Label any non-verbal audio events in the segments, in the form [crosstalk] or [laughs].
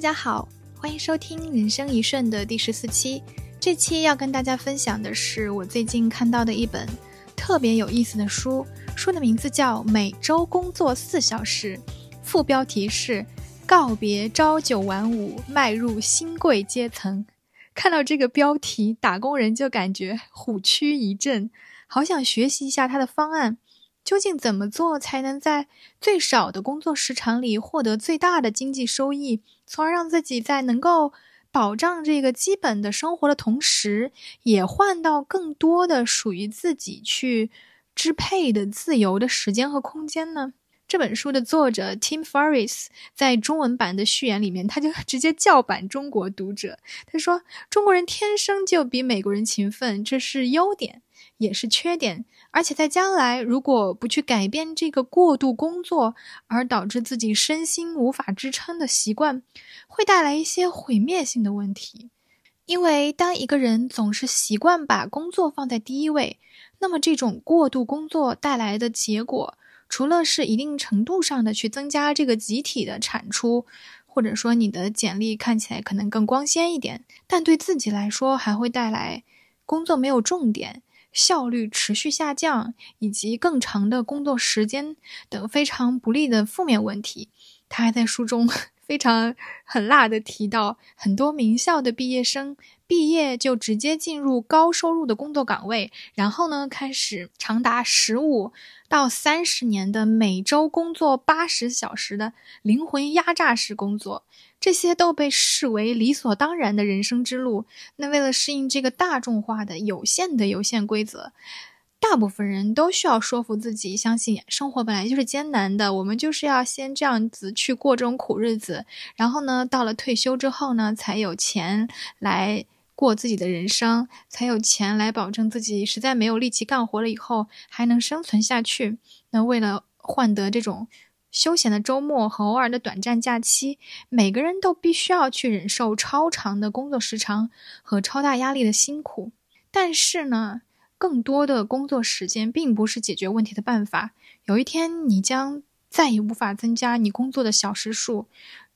大家好，欢迎收听《人生一瞬》的第十四期。这期要跟大家分享的是我最近看到的一本特别有意思的书，书的名字叫《每周工作四小时》，副标题是“告别朝九晚五，迈入新贵阶层”。看到这个标题，打工人就感觉虎躯一震，好想学习一下他的方案。究竟怎么做才能在最少的工作时长里获得最大的经济收益，从而让自己在能够保障这个基本的生活的同时，也换到更多的属于自己去支配的自由的时间和空间呢？这本书的作者 Tim Ferriss 在中文版的序言里面，他就直接叫板中国读者，他说：“中国人天生就比美国人勤奋，这是优点，也是缺点。”而且在将来，如果不去改变这个过度工作而导致自己身心无法支撑的习惯，会带来一些毁灭性的问题。因为当一个人总是习惯把工作放在第一位，那么这种过度工作带来的结果，除了是一定程度上的去增加这个集体的产出，或者说你的简历看起来可能更光鲜一点，但对自己来说还会带来工作没有重点。效率持续下降，以及更长的工作时间等非常不利的负面问题。他还在书中 [laughs] 非常狠辣的提到，很多名校的毕业生毕业就直接进入高收入的工作岗位，然后呢，开始长达十五到三十年的每周工作八十小时的灵魂压榨式工作。这些都被视为理所当然的人生之路。那为了适应这个大众化的有限的有限规则，大部分人都需要说服自己，相信生活本来就是艰难的。我们就是要先这样子去过这种苦日子，然后呢，到了退休之后呢，才有钱来过自己的人生，才有钱来保证自己实在没有力气干活了以后还能生存下去。那为了换得这种。休闲的周末和偶尔的短暂假期，每个人都必须要去忍受超长的工作时长和超大压力的辛苦。但是呢，更多的工作时间并不是解决问题的办法。有一天，你将再也无法增加你工作的小时数。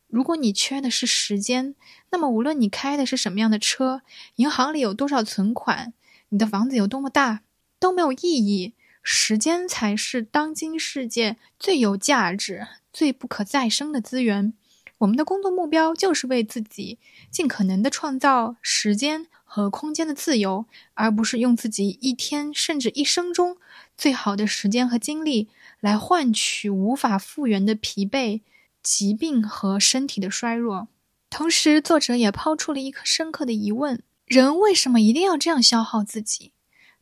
如果你缺的是时间，那么无论你开的是什么样的车，银行里有多少存款，你的房子有多么大，都没有意义。时间才是当今世界最有价值、最不可再生的资源。我们的工作目标就是为自己尽可能的创造时间和空间的自由，而不是用自己一天甚至一生中最好的时间和精力来换取无法复原的疲惫、疾病和身体的衰弱。同时，作者也抛出了一颗深刻的疑问：人为什么一定要这样消耗自己？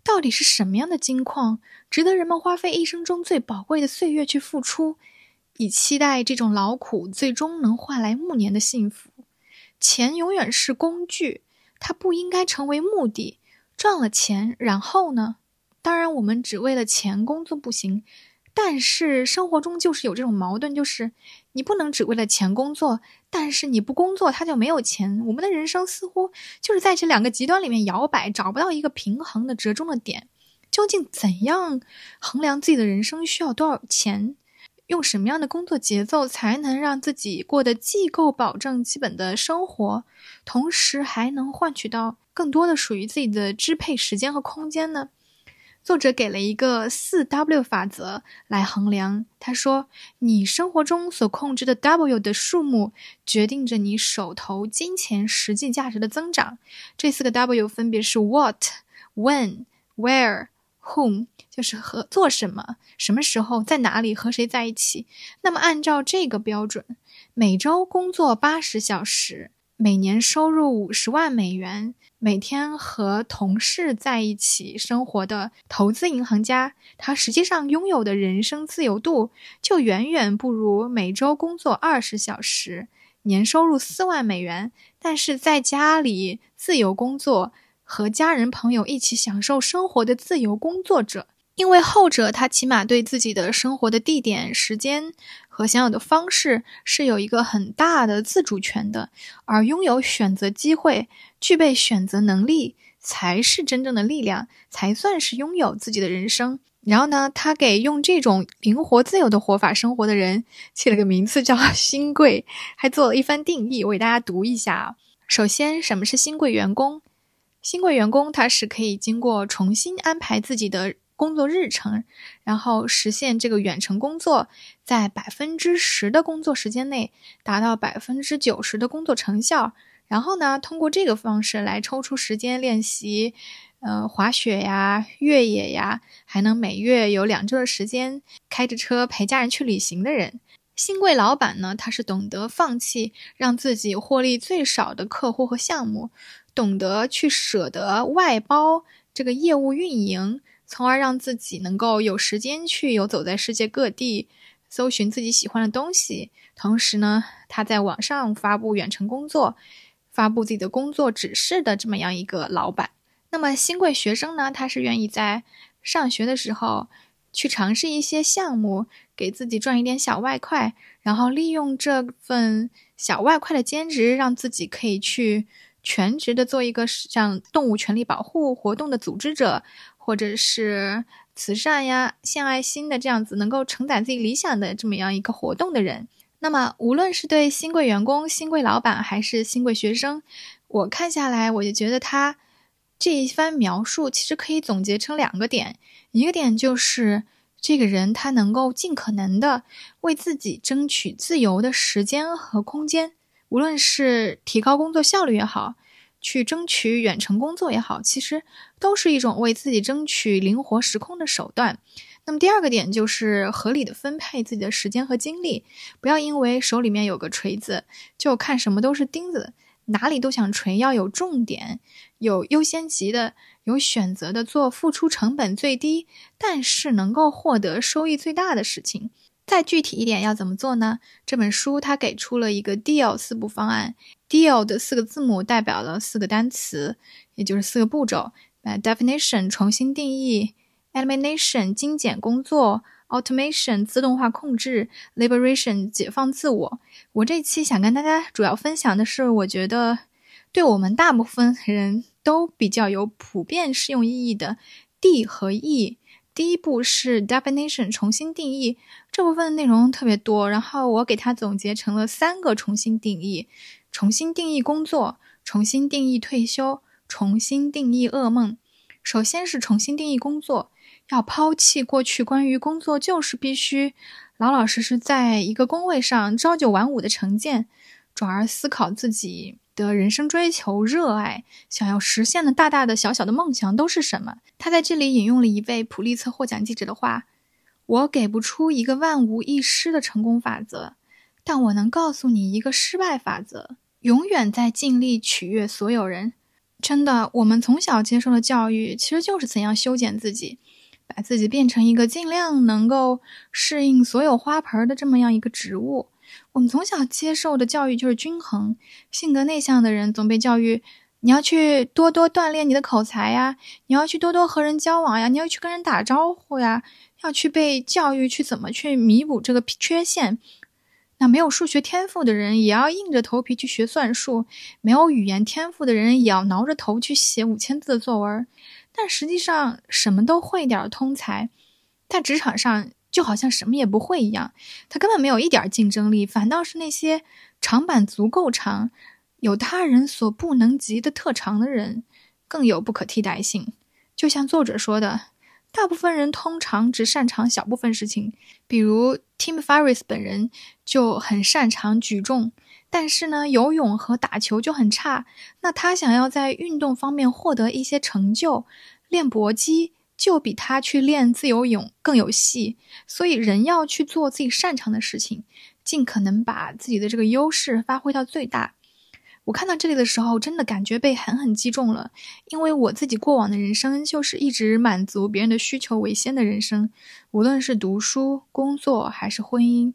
到底是什么样的金矿，值得人们花费一生中最宝贵的岁月去付出，以期待这种劳苦最终能换来暮年的幸福？钱永远是工具，它不应该成为目的。赚了钱，然后呢？当然，我们只为了钱工作不行。但是生活中就是有这种矛盾，就是你不能只为了钱工作，但是你不工作他就没有钱。我们的人生似乎就是在这两个极端里面摇摆，找不到一个平衡的折中的点。究竟怎样衡量自己的人生需要多少钱？用什么样的工作节奏才能让自己过得既够保证基本的生活，同时还能换取到更多的属于自己的支配时间和空间呢？作者给了一个四 W 法则来衡量。他说：“你生活中所控制的 W 的数目，决定着你手头金钱实际价值的增长。这四个 W 分别是 What、When、Where、Whom，就是和做什么、什么时候、在哪里和谁在一起。那么，按照这个标准，每周工作八十小时，每年收入五十万美元。”每天和同事在一起生活的投资银行家，他实际上拥有的人生自由度就远远不如每周工作二十小时、年收入四万美元，但是在家里自由工作、和家人朋友一起享受生活的自由工作者。因为后者，他起码对自己的生活的地点、时间和享有的方式是有一个很大的自主权的，而拥有选择机会、具备选择能力，才是真正的力量，才算是拥有自己的人生。然后呢，他给用这种灵活自由的活法生活的人起了个名字叫“新贵”，还做了一番定义，我给大家读一下啊。首先，什么是新贵员工？新贵员工他是可以经过重新安排自己的工作日程，然后实现这个远程工作，在百分之十的工作时间内达到百分之九十的工作成效。然后呢，通过这个方式来抽出时间练习。呃，滑雪呀，越野呀，还能每月有两周的时间开着车陪家人去旅行的人，新贵老板呢，他是懂得放弃让自己获利最少的客户和项目，懂得去舍得外包这个业务运营，从而让自己能够有时间去游走在世界各地，搜寻自己喜欢的东西。同时呢，他在网上发布远程工作，发布自己的工作指示的这么样一个老板。那么新贵学生呢？他是愿意在上学的时候去尝试一些项目，给自己赚一点小外快，然后利用这份小外快的兼职，让自己可以去全职的做一个像动物权利保护活动的组织者，或者是慈善呀、献爱心的这样子，能够承载自己理想的这么样一个活动的人。那么，无论是对新贵员工、新贵老板，还是新贵学生，我看下来，我就觉得他。这一番描述其实可以总结成两个点，一个点就是这个人他能够尽可能的为自己争取自由的时间和空间，无论是提高工作效率也好，去争取远程工作也好，其实都是一种为自己争取灵活时空的手段。那么第二个点就是合理的分配自己的时间和精力，不要因为手里面有个锤子就看什么都是钉子。哪里都想锤，要有重点，有优先级的，有选择的，做付出成本最低，但是能够获得收益最大的事情。再具体一点，要怎么做呢？这本书它给出了一个 DEAL 四步方案，DEAL 的四个字母代表了四个单词，也就是四个步骤：呃，definition 重新定义，elimination 精简工作。Automation 自动化控制，Liberation 解放自我。我这期想跟大家主要分享的是，我觉得对我们大部分人都比较有普遍适用意义的 D 和 E。第一步是 Definition 重新定义，这部分内容特别多，然后我给它总结成了三个重新定义：重新定义工作，重新定义退休，重新定义噩梦。首先是重新定义工作。要抛弃过去关于工作就是必须老老实实在一个工位上朝九晚五的成见，转而思考自己的人生追求、热爱、想要实现的大大的小小的梦想都是什么。他在这里引用了一位普利策获奖记者的话：“我给不出一个万无一失的成功法则，但我能告诉你一个失败法则：永远在尽力取悦所有人。”真的，我们从小接受的教育其实就是怎样修剪自己。把自己变成一个尽量能够适应所有花盆的这么样一个植物。我们从小接受的教育就是均衡。性格内向的人总被教育，你要去多多锻炼你的口才呀，你要去多多和人交往呀，你要去跟人打招呼呀，要去被教育去怎么去弥补这个缺陷。那没有数学天赋的人也要硬着头皮去学算术，没有语言天赋的人也要挠着头去写五千字的作文。但实际上，什么都会点通才，在职场上就好像什么也不会一样。他根本没有一点竞争力，反倒是那些长板足够长、有他人所不能及的特长的人更有不可替代性。就像作者说的，大部分人通常只擅长小部分事情，比如 Tim Ferriss 本人就很擅长举重。但是呢，游泳和打球就很差。那他想要在运动方面获得一些成就，练搏击就比他去练自由泳更有戏。所以，人要去做自己擅长的事情，尽可能把自己的这个优势发挥到最大。我看到这里的时候，真的感觉被狠狠击中了，因为我自己过往的人生就是一直满足别人的需求为先的人生，无论是读书、工作还是婚姻。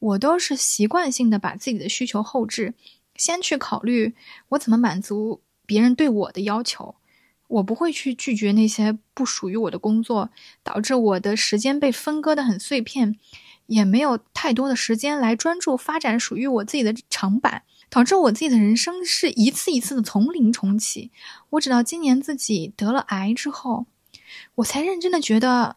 我都是习惯性的把自己的需求后置，先去考虑我怎么满足别人对我的要求。我不会去拒绝那些不属于我的工作，导致我的时间被分割的很碎片，也没有太多的时间来专注发展属于我自己的长板，导致我自己的人生是一次一次的从零重启。我直到今年自己得了癌之后，我才认真的觉得。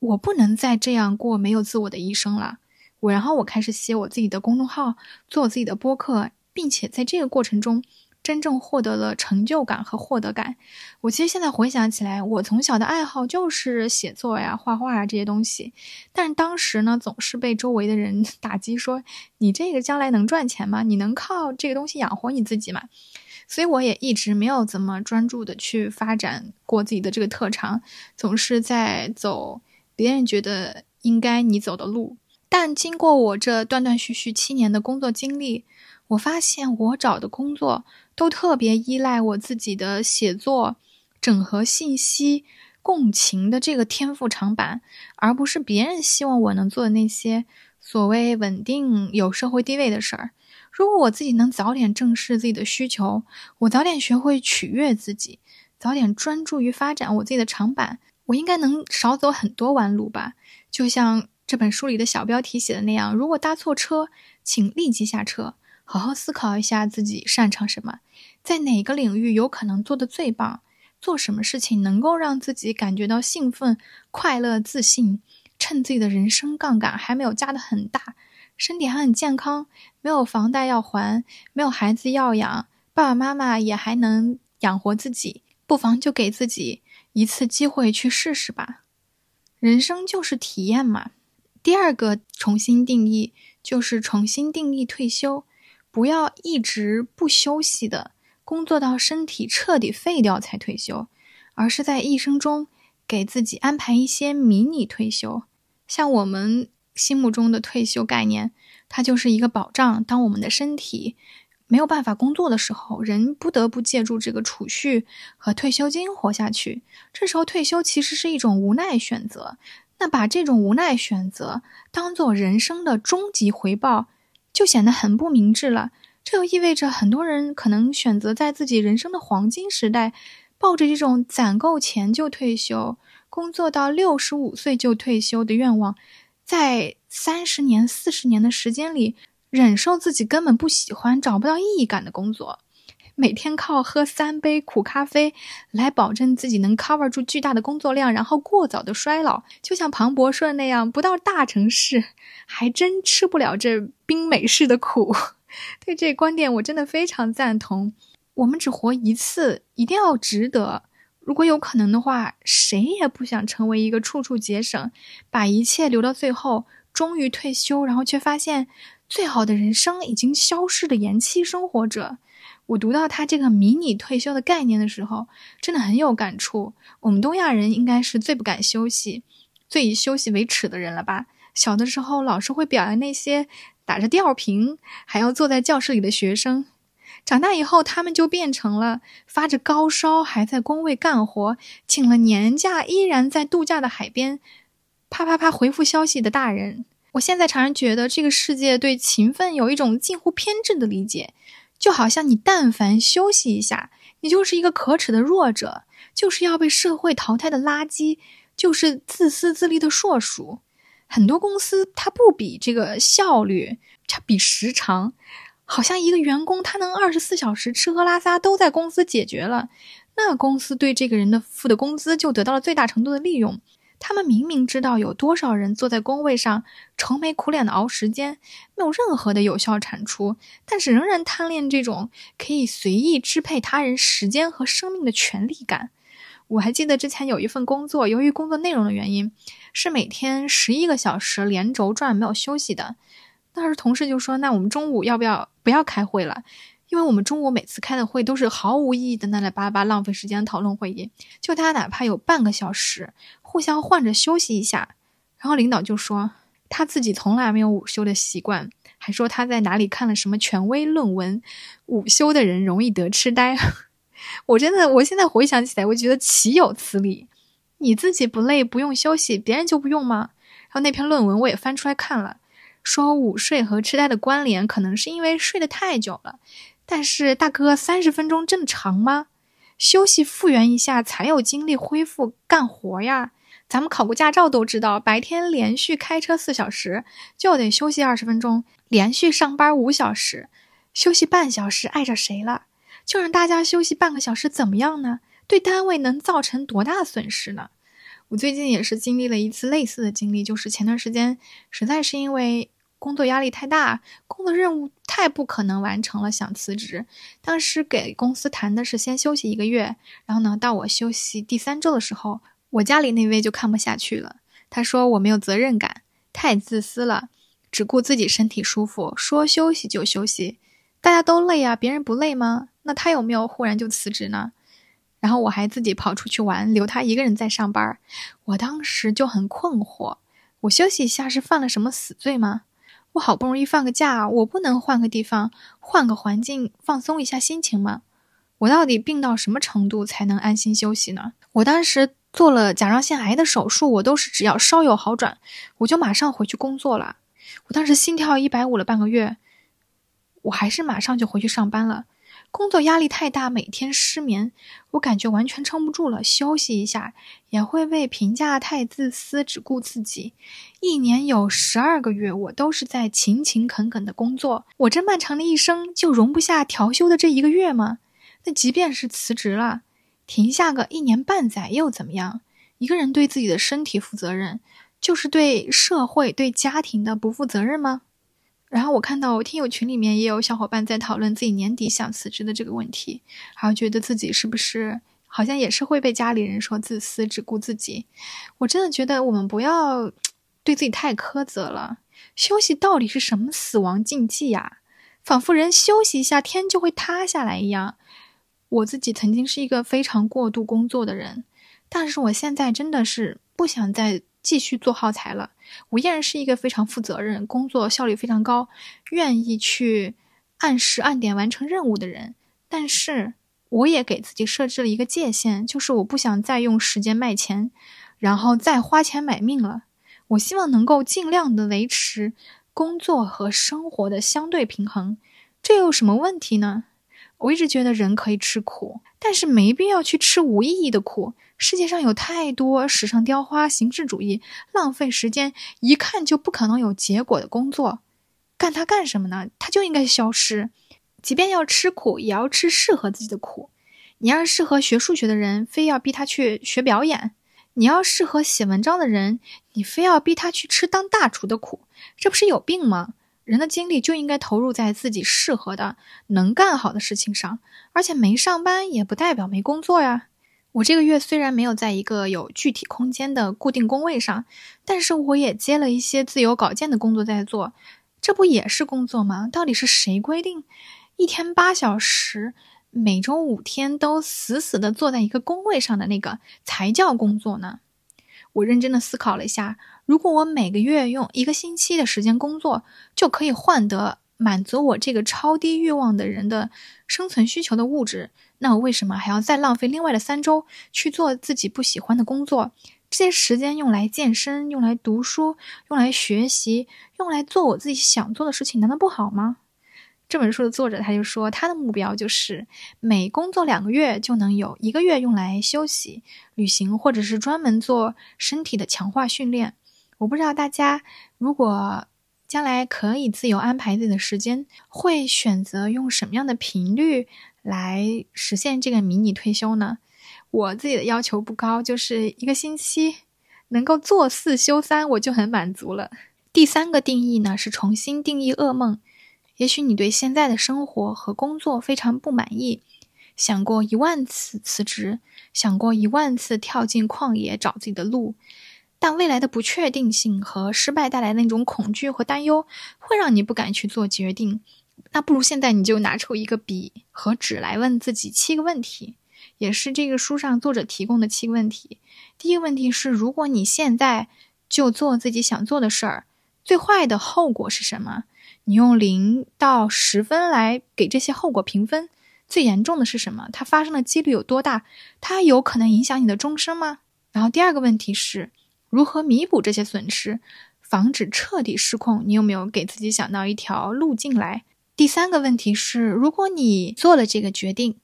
我不能再这样过没有自我的一生了。我然后我开始写我自己的公众号，做我自己的播客，并且在这个过程中。真正获得了成就感和获得感。我其实现在回想起来，我从小的爱好就是写作呀、画画啊这些东西。但是当时呢，总是被周围的人 [laughs] 打击，说你这个将来能赚钱吗？你能靠这个东西养活你自己吗？所以我也一直没有怎么专注的去发展过自己的这个特长，总是在走别人觉得应该你走的路。但经过我这断断续续七年的工作经历，我发现我找的工作。都特别依赖我自己的写作、整合信息、共情的这个天赋长板，而不是别人希望我能做的那些所谓稳定有社会地位的事儿。如果我自己能早点正视自己的需求，我早点学会取悦自己，早点专注于发展我自己的长板，我应该能少走很多弯路吧。就像这本书里的小标题写的那样：如果搭错车，请立即下车。好好思考一下自己擅长什么，在哪个领域有可能做得最棒，做什么事情能够让自己感觉到兴奋、快乐、自信。趁自己的人生杠杆还没有加得很大，身体还很健康，没有房贷要还，没有孩子要养，爸爸妈妈也还能养活自己，不妨就给自己一次机会去试试吧。人生就是体验嘛。第二个重新定义就是重新定义退休。不要一直不休息的工作到身体彻底废掉才退休，而是在一生中给自己安排一些迷你退休。像我们心目中的退休概念，它就是一个保障。当我们的身体没有办法工作的时候，人不得不借助这个储蓄和退休金活下去。这时候退休其实是一种无奈选择。那把这种无奈选择当做人生的终极回报。就显得很不明智了。这又意味着很多人可能选择在自己人生的黄金时代，抱着这种攒够钱就退休、工作到六十五岁就退休的愿望，在三十年、四十年的时间里，忍受自己根本不喜欢、找不到意义感的工作。每天靠喝三杯苦咖啡来保证自己能 cover 住巨大的工作量，然后过早的衰老，就像庞博说的那样，不到大城市 [laughs] 还真吃不了这冰美式的苦。[laughs] 对这观点，我真的非常赞同。我们只活一次，一定要值得。如果有可能的话，谁也不想成为一个处处节省，把一切留到最后，终于退休，然后却发现最好的人生已经消失的延期生活者。我读到他这个迷你退休的概念的时候，真的很有感触。我们东亚人应该是最不敢休息、最以休息为耻的人了吧？小的时候老师会表扬那些打着吊瓶还要坐在教室里的学生，长大以后他们就变成了发着高烧还在工位干活、请了年假依然在度假的海边啪啪啪回复消息的大人。我现在常常觉得这个世界对勤奋有一种近乎偏执的理解。就好像你但凡休息一下，你就是一个可耻的弱者，就是要被社会淘汰的垃圾，就是自私自利的硕鼠。很多公司它不比这个效率，它比时长。好像一个员工他能二十四小时吃喝拉撒都在公司解决了，那公司对这个人的付的工资就得到了最大程度的利用。他们明明知道有多少人坐在工位上愁眉苦脸的熬时间，没有任何的有效产出，但是仍然贪恋这种可以随意支配他人时间和生命的权利感。我还记得之前有一份工作，由于工作内容的原因，是每天十一个小时连轴转没有休息的。当时同事就说：“那我们中午要不要不要开会了？因为我们中午每次开的会都是毫无意义的那来巴巴浪费时间讨论会议，就他哪怕有半个小时。”互相换着休息一下，然后领导就说他自己从来没有午休的习惯，还说他在哪里看了什么权威论文，午休的人容易得痴呆。[laughs] 我真的，我现在回想起来，我觉得岂有此理！你自己不累不用休息，别人就不用吗？然后那篇论文我也翻出来看了，说午睡和痴呆的关联可能是因为睡得太久了。但是大哥，三十分钟真的长吗？休息复原一下才有精力恢复干活呀。咱们考过驾照都知道，白天连续开车四小时就得休息二十分钟，连续上班五小时休息半小时碍着谁了？就让大家休息半个小时怎么样呢？对单位能造成多大损失呢？我最近也是经历了一次类似的经历，就是前段时间实在是因为工作压力太大，工作任务太不可能完成了，想辞职。当时给公司谈的是先休息一个月，然后呢，到我休息第三周的时候，我家里那位就看不下去了，他说我没有责任感，太自私了，只顾自己身体舒服，说休息就休息。大家都累啊，别人不累吗？那他有没有忽然就辞职呢？然后我还自己跑出去玩，留他一个人在上班。我当时就很困惑，我休息一下是犯了什么死罪吗？我好不容易放个假，我不能换个地方，换个环境放松一下心情吗？我到底病到什么程度才能安心休息呢？我当时做了甲状腺癌的手术，我都是只要稍有好转，我就马上回去工作了。我当时心跳一百五了半个月，我还是马上就回去上班了。工作压力太大，每天失眠，我感觉完全撑不住了。休息一下也会被评价太自私，只顾自己。一年有十二个月，我都是在勤勤恳恳的工作。我这漫长的一生就容不下调休的这一个月吗？那即便是辞职了，停下个一年半载又怎么样？一个人对自己的身体负责任，就是对社会、对家庭的不负责任吗？然后我看到我听友群里面也有小伙伴在讨论自己年底想辞职的这个问题，然后觉得自己是不是好像也是会被家里人说自私只顾自己。我真的觉得我们不要对自己太苛责了。休息到底是什么死亡禁忌呀？仿佛人休息一下天就会塌下来一样。我自己曾经是一个非常过度工作的人，但是我现在真的是不想再。继续做耗材了。我依然是一个非常负责任、工作效率非常高、愿意去按时按点完成任务的人。但是，我也给自己设置了一个界限，就是我不想再用时间卖钱，然后再花钱买命了。我希望能够尽量的维持工作和生活的相对平衡。这有什么问题呢？我一直觉得人可以吃苦，但是没必要去吃无意义的苦。世界上有太多时尚雕花、形式主义、浪费时间、一看就不可能有结果的工作，干它干什么呢？它就应该消失。即便要吃苦，也要吃适合自己的苦。你要适合学数学的人，非要逼他去学表演；你要适合写文章的人，你非要逼他去吃当大厨的苦，这不是有病吗？人的精力就应该投入在自己适合的、能干好的事情上，而且没上班也不代表没工作呀。我这个月虽然没有在一个有具体空间的固定工位上，但是我也接了一些自由稿件的工作在做，这不也是工作吗？到底是谁规定一天八小时，每周五天都死死的坐在一个工位上的那个才叫工作呢？我认真的思考了一下，如果我每个月用一个星期的时间工作，就可以换得满足我这个超低欲望的人的生存需求的物质。那我为什么还要再浪费另外的三周去做自己不喜欢的工作？这些时间用来健身，用来读书，用来学习，用来做我自己想做的事情，难道不好吗？这本书的作者他就说，他的目标就是每工作两个月就能有一个月用来休息、旅行，或者是专门做身体的强化训练。我不知道大家如果将来可以自由安排自己的时间，会选择用什么样的频率？来实现这个迷你退休呢？我自己的要求不高，就是一个星期能够做四休三，我就很满足了。第三个定义呢是重新定义噩梦。也许你对现在的生活和工作非常不满意，想过一万次辞职，想过一万次跳进旷野找自己的路，但未来的不确定性和失败带来的那种恐惧和担忧，会让你不敢去做决定。那不如现在你就拿出一个笔和纸来问自己七个问题，也是这个书上作者提供的七个问题。第一个问题是：如果你现在就做自己想做的事儿，最坏的后果是什么？你用零到十分来给这些后果评分。最严重的是什么？它发生的几率有多大？它有可能影响你的终身吗？然后第二个问题是：如何弥补这些损失，防止彻底失控？你有没有给自己想到一条路径来？第三个问题是：如果你做了这个决定，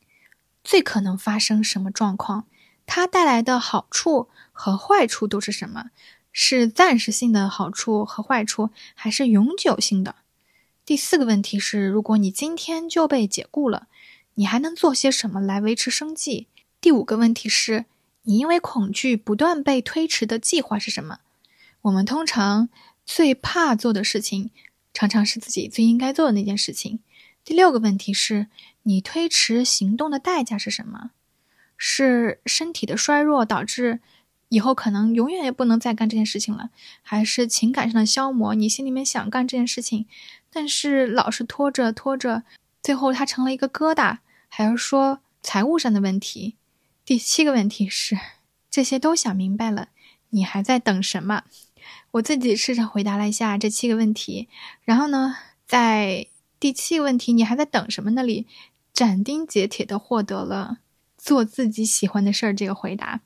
最可能发生什么状况？它带来的好处和坏处都是什么？是暂时性的好处和坏处，还是永久性的？第四个问题是：如果你今天就被解雇了，你还能做些什么来维持生计？第五个问题是：你因为恐惧不断被推迟的计划是什么？我们通常最怕做的事情，常常是自己最应该做的那件事情。第六个问题是你推迟行动的代价是什么？是身体的衰弱导致以后可能永远也不能再干这件事情了，还是情感上的消磨？你心里面想干这件事情，但是老是拖着拖着，最后它成了一个疙瘩，还是说财务上的问题？第七个问题是这些都想明白了，你还在等什么？我自己试着回答了一下这七个问题，然后呢，在第七个问题“你还在等什么”那里，斩钉截铁的获得了做自己喜欢的事儿这个回答。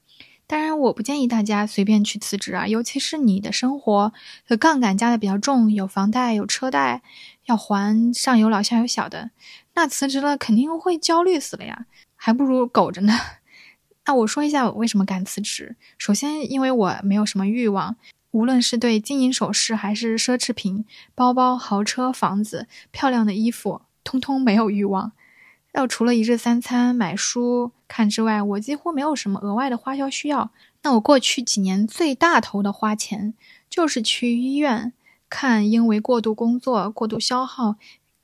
当然，我不建议大家随便去辞职啊，尤其是你的生活的杠杆加的比较重，有房贷、有车贷要还，上有老下有小的，那辞职了肯定会焦虑死了呀，还不如苟着呢。[laughs] 那我说一下我为什么敢辞职。首先，因为我没有什么欲望。无论是对金银首饰，还是奢侈品、包包、豪车、房子、漂亮的衣服，通通没有欲望。要除了一日三餐、买书看之外，我几乎没有什么额外的花销需要。那我过去几年最大头的花钱，就是去医院看因为过度工作、过度消耗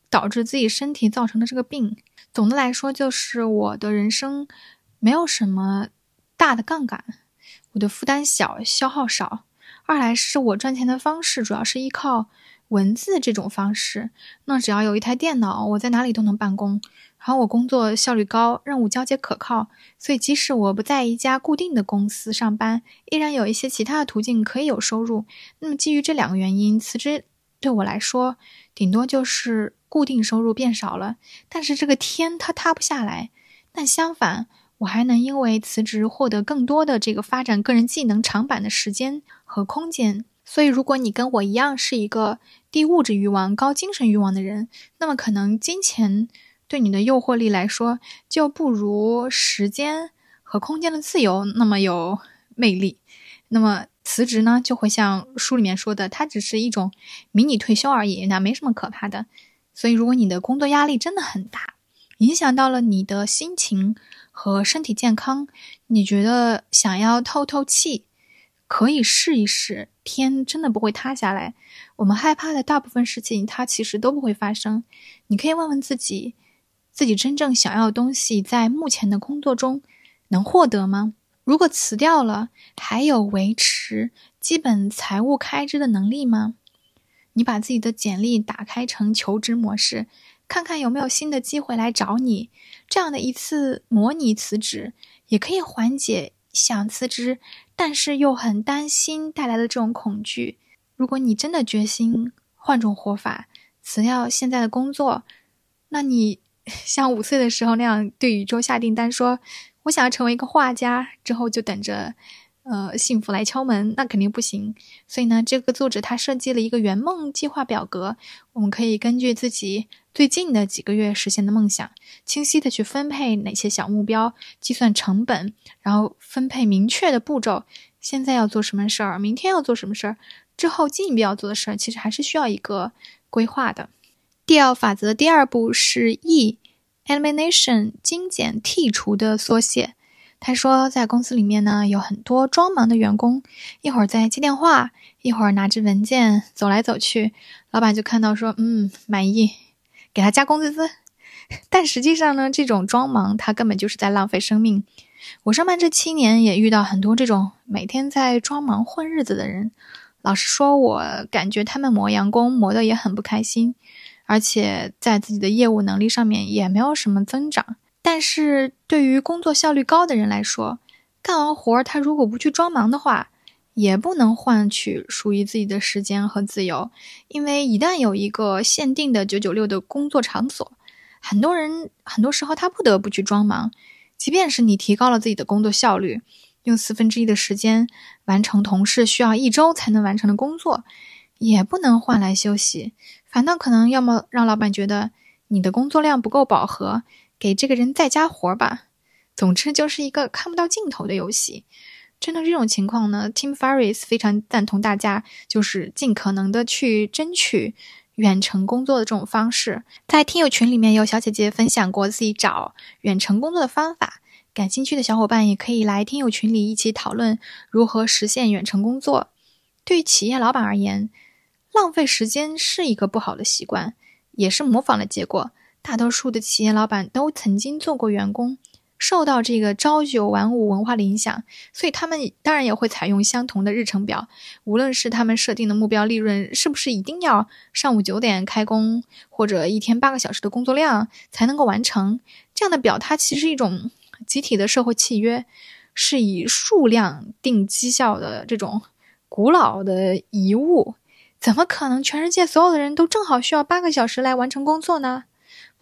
导致自己身体造成的这个病。总的来说，就是我的人生没有什么大的杠杆，我的负担小，消耗少。二来是我赚钱的方式主要是依靠文字这种方式，那只要有一台电脑，我在哪里都能办公。然后我工作效率高，任务交接可靠，所以即使我不在一家固定的公司上班，依然有一些其他的途径可以有收入。那么基于这两个原因，辞职对我来说，顶多就是固定收入变少了，但是这个天它塌不下来。但相反，我还能因为辞职获得更多的这个发展个人技能长板的时间和空间。所以，如果你跟我一样是一个低物质欲望、高精神欲望的人，那么可能金钱对你的诱惑力来说就不如时间和空间的自由那么有魅力。那么辞职呢，就会像书里面说的，它只是一种迷你退休而已，那没什么可怕的。所以，如果你的工作压力真的很大，影响到了你的心情。和身体健康，你觉得想要透透气，可以试一试。天真的不会塌下来。我们害怕的大部分事情，它其实都不会发生。你可以问问自己，自己真正想要的东西，在目前的工作中能获得吗？如果辞掉了，还有维持基本财务开支的能力吗？你把自己的简历打开成求职模式。看看有没有新的机会来找你，这样的一次模拟辞职，也可以缓解想辞职但是又很担心带来的这种恐惧。如果你真的决心换种活法，辞掉现在的工作，那你 [laughs] 像五岁的时候那样对宇宙下订单，说我想要成为一个画家，之后就等着。呃，幸福来敲门，那肯定不行。所以呢，这个作者他设计了一个圆梦计划表格，我们可以根据自己最近的几个月实现的梦想，清晰的去分配哪些小目标，计算成本，然后分配明确的步骤。现在要做什么事儿，明天要做什么事儿，之后进一步要做的事儿，其实还是需要一个规划的。第二法则第二步是 E，elimination，精简剔除的缩写。他说，在公司里面呢，有很多装忙的员工，一会儿在接电话，一会儿拿着文件走来走去。老板就看到说，嗯，满意，给他加工资。[laughs] 但实际上呢，这种装忙，他根本就是在浪费生命。我上班这七年，也遇到很多这种每天在装忙混日子的人。老实说，我感觉他们磨洋工磨得也很不开心，而且在自己的业务能力上面也没有什么增长。但是对于工作效率高的人来说，干完活儿他如果不去装忙的话，也不能换取属于自己的时间和自由。因为一旦有一个限定的九九六的工作场所，很多人很多时候他不得不去装忙。即便是你提高了自己的工作效率，用四分之一的时间完成同事需要一周才能完成的工作，也不能换来休息，反倒可能要么让老板觉得你的工作量不够饱和。给这个人再加活吧，总之就是一个看不到尽头的游戏。针对这种情况呢，Tim Ferriss 非常赞同大家就是尽可能的去争取远程工作的这种方式。在听友群里面有小姐姐分享过自己找远程工作的方法，感兴趣的小伙伴也可以来听友群里一起讨论如何实现远程工作。对于企业老板而言，浪费时间是一个不好的习惯，也是模仿的结果。大多数的企业老板都曾经做过员工。受到这个朝九晚五文化的影响，所以他们当然也会采用相同的日程表。无论是他们设定的目标利润是不是一定要上午九点开工，或者一天八个小时的工作量才能够完成，这样的表它其实是一种集体的社会契约，是以数量定绩效的这种古老的遗物。怎么可能全世界所有的人都正好需要八个小时来完成工作呢？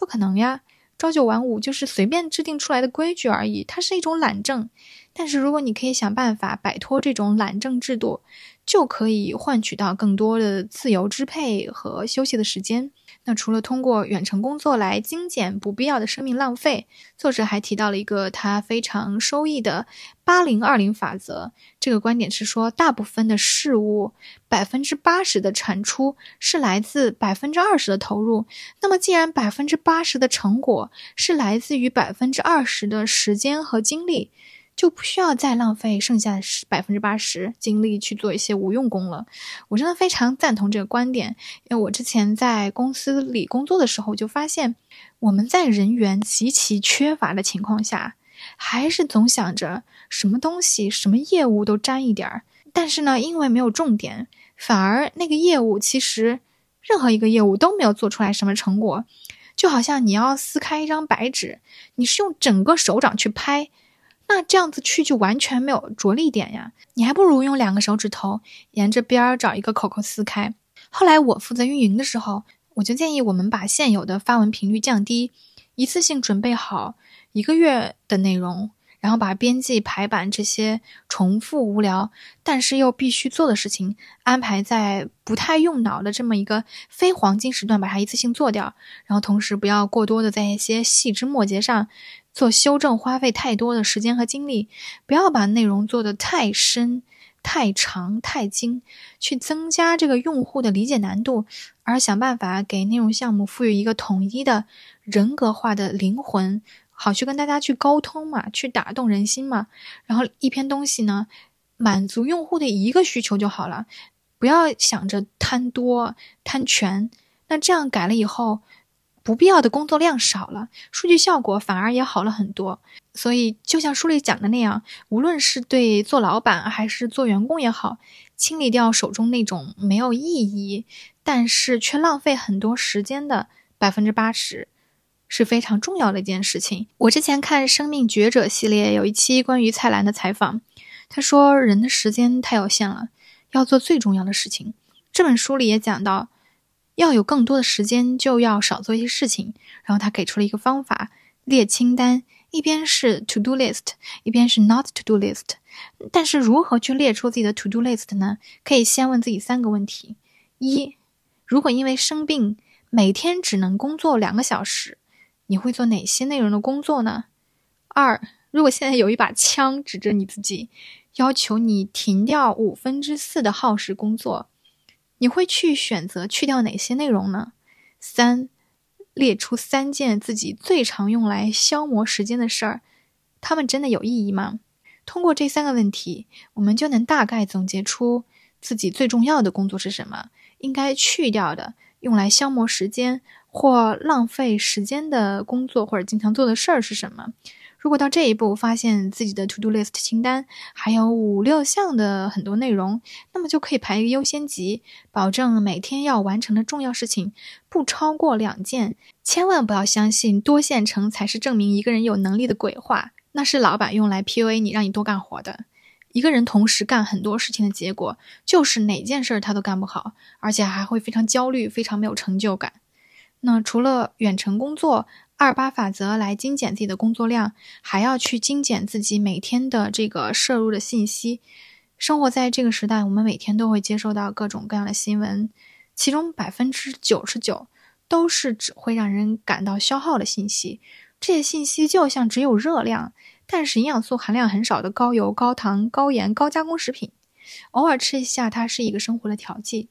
不可能呀！朝九晚五就是随便制定出来的规矩而已，它是一种懒政。但是如果你可以想办法摆脱这种懒政制度，就可以换取到更多的自由支配和休息的时间。那除了通过远程工作来精简不必要的生命浪费，作者还提到了一个他非常收益的八零二零法则。这个观点是说，大部分的事物百分之八十的产出是来自百分之二十的投入。那么，既然百分之八十的成果是来自于百分之二十的时间和精力。就不需要再浪费剩下的百分之八十精力去做一些无用功了。我真的非常赞同这个观点，因为我之前在公司里工作的时候就发现，我们在人员极其缺乏的情况下，还是总想着什么东西、什么业务都沾一点儿。但是呢，因为没有重点，反而那个业务其实任何一个业务都没有做出来什么成果。就好像你要撕开一张白纸，你是用整个手掌去拍。那这样子去就完全没有着力点呀，你还不如用两个手指头沿着边儿找一个口口撕开。后来我负责运营的时候，我就建议我们把现有的发文频率降低，一次性准备好一个月的内容，然后把编辑、排版这些重复无聊但是又必须做的事情安排在不太用脑的这么一个非黄金时段，把它一次性做掉，然后同时不要过多的在一些细枝末节上。做修正花费太多的时间和精力，不要把内容做得太深、太长、太精，去增加这个用户的理解难度，而想办法给内容项目赋予一个统一的人格化的灵魂，好去跟大家去沟通嘛，去打动人心嘛。然后一篇东西呢，满足用户的一个需求就好了，不要想着贪多贪全。那这样改了以后。不必要的工作量少了，数据效果反而也好了很多。所以，就像书里讲的那样，无论是对做老板还是做员工也好，清理掉手中那种没有意义，但是却浪费很多时间的百分之八十，是非常重要的一件事情。我之前看《生命觉者》系列有一期关于蔡澜的采访，他说：“人的时间太有限了，要做最重要的事情。”这本书里也讲到。要有更多的时间，就要少做一些事情。然后他给出了一个方法：列清单，一边是 to do list，一边是 not to do list。但是如何去列出自己的 to do list 呢？可以先问自己三个问题：一，如果因为生病每天只能工作两个小时，你会做哪些内容的工作呢？二，如果现在有一把枪指着你自己，要求你停掉五分之四的耗时工作。你会去选择去掉哪些内容呢？三，列出三件自己最常用来消磨时间的事儿，它们真的有意义吗？通过这三个问题，我们就能大概总结出自己最重要的工作是什么，应该去掉的用来消磨时间或浪费时间的工作或者经常做的事儿是什么。如果到这一步发现自己的 to do list 清单还有五六项的很多内容，那么就可以排一个优先级，保证每天要完成的重要事情不超过两件。千万不要相信多线程才是证明一个人有能力的鬼话，那是老板用来 PUA 你，让你多干活的。一个人同时干很多事情的结果，就是哪件事儿他都干不好，而且还会非常焦虑，非常没有成就感。那除了远程工作，二八法则来精简自己的工作量，还要去精简自己每天的这个摄入的信息。生活在这个时代，我们每天都会接收到各种各样的新闻，其中百分之九十九都是只会让人感到消耗的信息。这些信息就像只有热量，但是营养素含量很少的高油、高糖、高盐、高加工食品。偶尔吃一下，它是一个生活的调剂，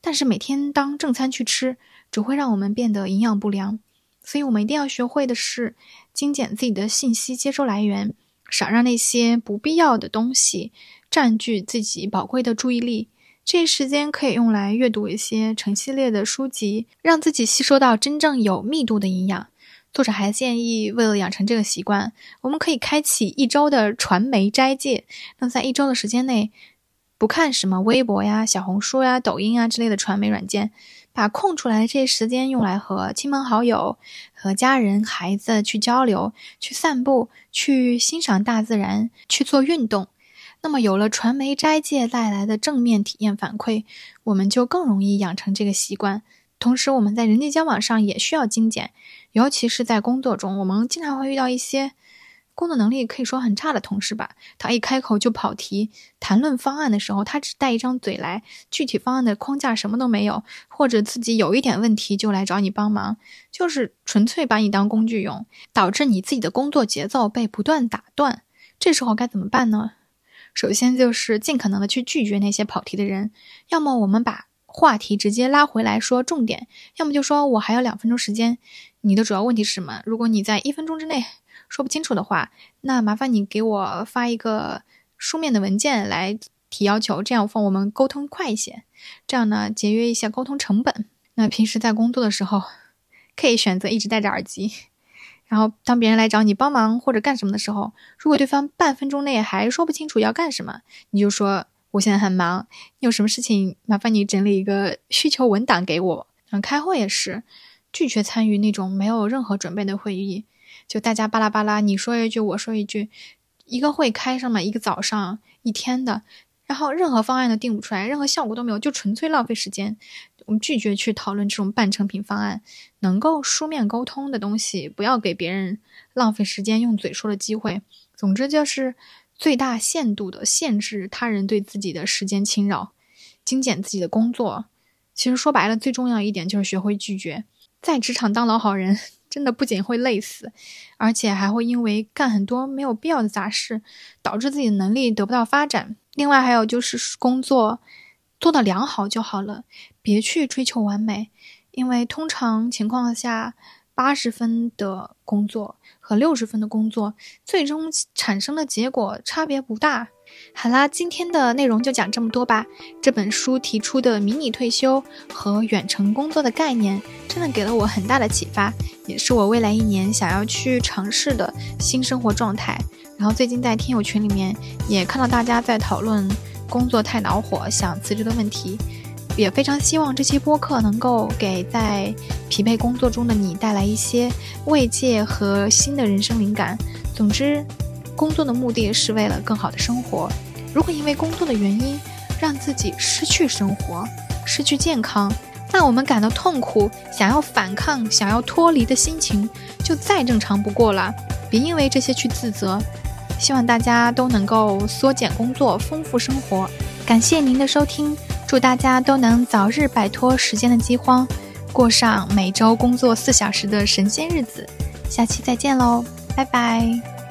但是每天当正餐去吃，只会让我们变得营养不良。所以我们一定要学会的是精简自己的信息接收来源，少让那些不必要的东西占据自己宝贵的注意力。这些时间可以用来阅读一些成系列的书籍，让自己吸收到真正有密度的营养。作者还建议，为了养成这个习惯，我们可以开启一周的传媒斋戒。那在一周的时间内，不看什么微博呀、小红书呀、抖音啊之类的传媒软件，把空出来这些时间用来和亲朋好友、和家人、孩子去交流、去散步、去欣赏大自然、去做运动。那么，有了传媒斋戒带来的正面体验反馈，我们就更容易养成这个习惯。同时，我们在人际交往上也需要精简，尤其是在工作中，我们经常会遇到一些工作能力可以说很差的同事吧。他一开口就跑题，谈论方案的时候，他只带一张嘴来，具体方案的框架什么都没有，或者自己有一点问题就来找你帮忙，就是纯粹把你当工具用，导致你自己的工作节奏被不断打断。这时候该怎么办呢？首先就是尽可能的去拒绝那些跑题的人，要么我们把。话题直接拉回来说重点，要么就说我还有两分钟时间。你的主要问题是什么？如果你在一分钟之内说不清楚的话，那麻烦你给我发一个书面的文件来提要求，这样放我们沟通快一些。这样呢，节约一些沟通成本。那平时在工作的时候，可以选择一直戴着耳机，然后当别人来找你帮忙或者干什么的时候，如果对方半分钟内还说不清楚要干什么，你就说。我现在很忙，你有什么事情麻烦你整理一个需求文档给我。嗯，开会也是，拒绝参与那种没有任何准备的会议，就大家巴拉巴拉，你说一句我说一句，一个会开上嘛一个早上一天的，然后任何方案都定不出来，任何效果都没有，就纯粹浪费时间。我们拒绝去讨论这种半成品方案，能够书面沟通的东西，不要给别人浪费时间用嘴说的机会。总之就是。最大限度的限制他人对自己的时间侵扰，精简自己的工作。其实说白了，最重要一点就是学会拒绝。在职场当老好人，真的不仅会累死，而且还会因为干很多没有必要的杂事，导致自己的能力得不到发展。另外还有就是工作做到良好就好了，别去追求完美，因为通常情况下。八十分的工作和六十分的工作，最终产生的结果差别不大。好啦，今天的内容就讲这么多吧。这本书提出的迷你退休和远程工作的概念，真的给了我很大的启发，也是我未来一年想要去尝试的新生活状态。然后最近在听友群里面也看到大家在讨论工作太恼火、想辞职的问题。也非常希望这期播客能够给在疲惫工作中的你带来一些慰藉和新的人生灵感。总之，工作的目的是为了更好的生活。如果因为工作的原因让自己失去生活、失去健康，那我们感到痛苦、想要反抗、想要脱离的心情就再正常不过了。别因为这些去自责。希望大家都能够缩减工作，丰富生活。感谢您的收听。祝大家都能早日摆脱时间的饥荒，过上每周工作四小时的神仙日子。下期再见喽，拜拜。